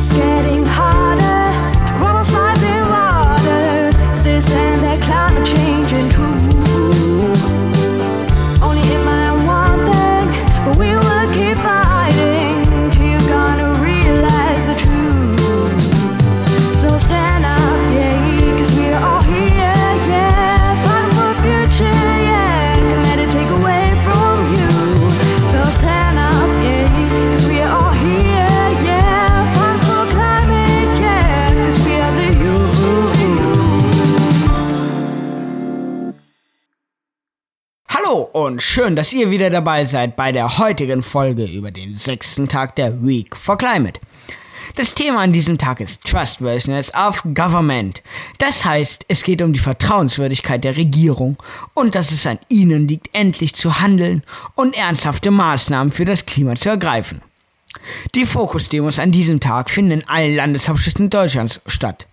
scared. Hallo und schön, dass ihr wieder dabei seid bei der heutigen Folge über den sechsten Tag der Week for Climate. Das Thema an diesem Tag ist Trustworthiness of Government. Das heißt, es geht um die Vertrauenswürdigkeit der Regierung und dass es an ihnen liegt, endlich zu handeln und ernsthafte Maßnahmen für das Klima zu ergreifen. Die Fokusdemos an diesem Tag finden in allen Landeshauptstädten Deutschlands statt.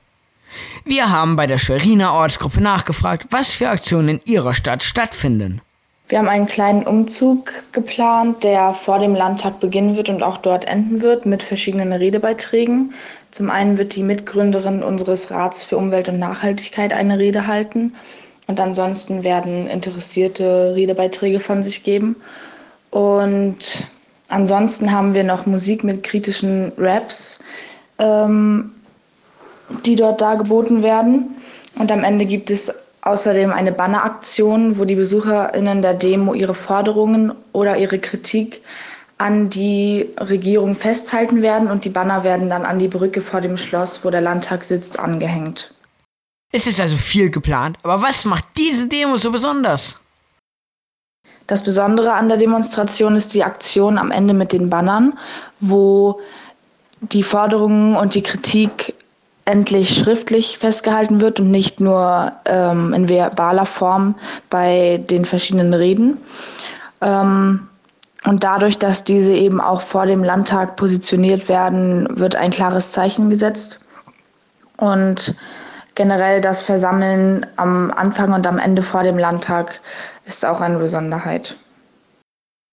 Wir haben bei der Schweriner Ortsgruppe nachgefragt, was für Aktionen in ihrer Stadt stattfinden. Wir haben einen kleinen Umzug geplant, der vor dem Landtag beginnen wird und auch dort enden wird mit verschiedenen Redebeiträgen. Zum einen wird die Mitgründerin unseres Rats für Umwelt und Nachhaltigkeit eine Rede halten und ansonsten werden interessierte Redebeiträge von sich geben. Und ansonsten haben wir noch Musik mit kritischen Raps, ähm, die dort dargeboten werden. Und am Ende gibt es außerdem eine Banneraktion, wo die BesucherInnen der Demo ihre Forderungen oder ihre Kritik an die Regierung festhalten werden und die Banner werden dann an die Brücke vor dem Schloss, wo der Landtag sitzt, angehängt. Es ist also viel geplant, aber was macht diese Demo so besonders? Das Besondere an der Demonstration ist die Aktion am Ende mit den Bannern, wo die Forderungen und die Kritik endlich schriftlich festgehalten wird und nicht nur ähm, in verbaler Form bei den verschiedenen Reden. Ähm, und dadurch, dass diese eben auch vor dem Landtag positioniert werden, wird ein klares Zeichen gesetzt. Und generell das Versammeln am Anfang und am Ende vor dem Landtag ist auch eine Besonderheit.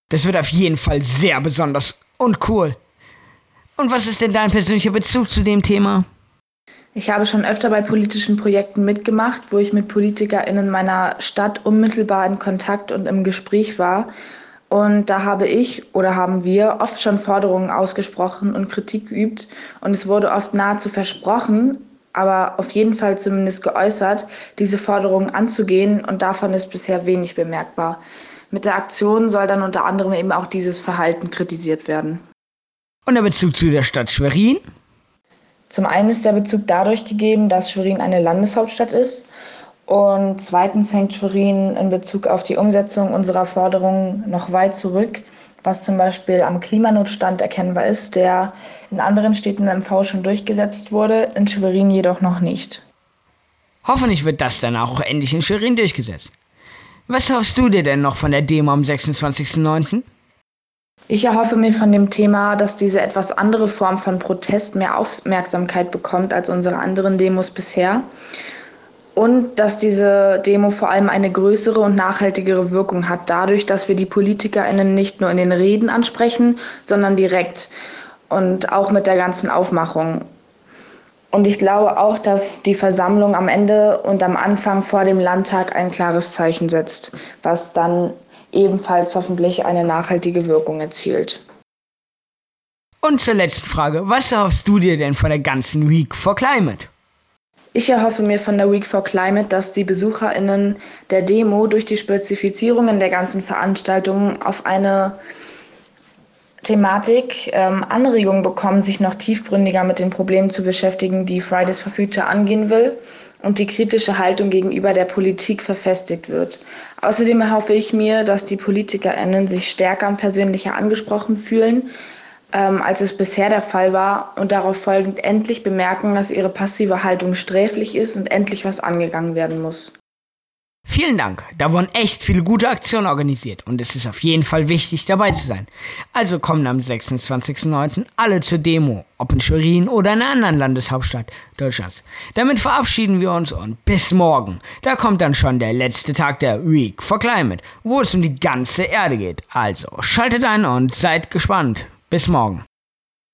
Das wird auf jeden Fall sehr besonders und cool. Und was ist denn dein persönlicher Bezug zu dem Thema? Ich habe schon öfter bei politischen Projekten mitgemacht, wo ich mit PolitikerInnen meiner Stadt unmittelbar in Kontakt und im Gespräch war. Und da habe ich oder haben wir oft schon Forderungen ausgesprochen und Kritik geübt. Und es wurde oft nahezu versprochen, aber auf jeden Fall zumindest geäußert, diese Forderungen anzugehen. Und davon ist bisher wenig bemerkbar. Mit der Aktion soll dann unter anderem eben auch dieses Verhalten kritisiert werden. Und der Bezug zu der Stadt Schwerin? Zum einen ist der Bezug dadurch gegeben, dass Schwerin eine Landeshauptstadt ist. Und zweitens hängt Schwerin in Bezug auf die Umsetzung unserer Forderungen noch weit zurück, was zum Beispiel am Klimanotstand erkennbar ist, der in anderen Städten MV schon durchgesetzt wurde, in Schwerin jedoch noch nicht. Hoffentlich wird das dann auch endlich in Schwerin durchgesetzt. Was hoffst du dir denn noch von der Demo am 26.09.? Ich erhoffe mir von dem Thema, dass diese etwas andere Form von Protest mehr Aufmerksamkeit bekommt als unsere anderen Demos bisher. Und dass diese Demo vor allem eine größere und nachhaltigere Wirkung hat, dadurch, dass wir die PolitikerInnen nicht nur in den Reden ansprechen, sondern direkt und auch mit der ganzen Aufmachung. Und ich glaube auch, dass die Versammlung am Ende und am Anfang vor dem Landtag ein klares Zeichen setzt, was dann ebenfalls hoffentlich eine nachhaltige Wirkung erzielt. Und zur letzten Frage, was erhoffst du dir denn von der ganzen Week for Climate? Ich erhoffe mir von der Week for Climate, dass die BesucherInnen der Demo durch die Spezifizierungen der ganzen Veranstaltungen auf eine Thematik ähm, Anregungen bekommen, sich noch tiefgründiger mit den Problemen zu beschäftigen, die Fridays for Future angehen will und die kritische Haltung gegenüber der Politik verfestigt wird. Außerdem erhoffe ich mir, dass die PolitikerInnen sich stärker und persönlicher angesprochen fühlen, ähm, als es bisher der Fall war und darauf folgend endlich bemerken, dass ihre passive Haltung sträflich ist und endlich was angegangen werden muss. Vielen Dank. Da wurden echt viele gute Aktionen organisiert und es ist auf jeden Fall wichtig, dabei zu sein. Also kommen am 26.09. alle zur Demo, ob in Schwerin oder in einer anderen Landeshauptstadt Deutschlands. Damit verabschieden wir uns und bis morgen. Da kommt dann schon der letzte Tag der Week for Climate, wo es um die ganze Erde geht. Also schaltet ein und seid gespannt. Bis morgen.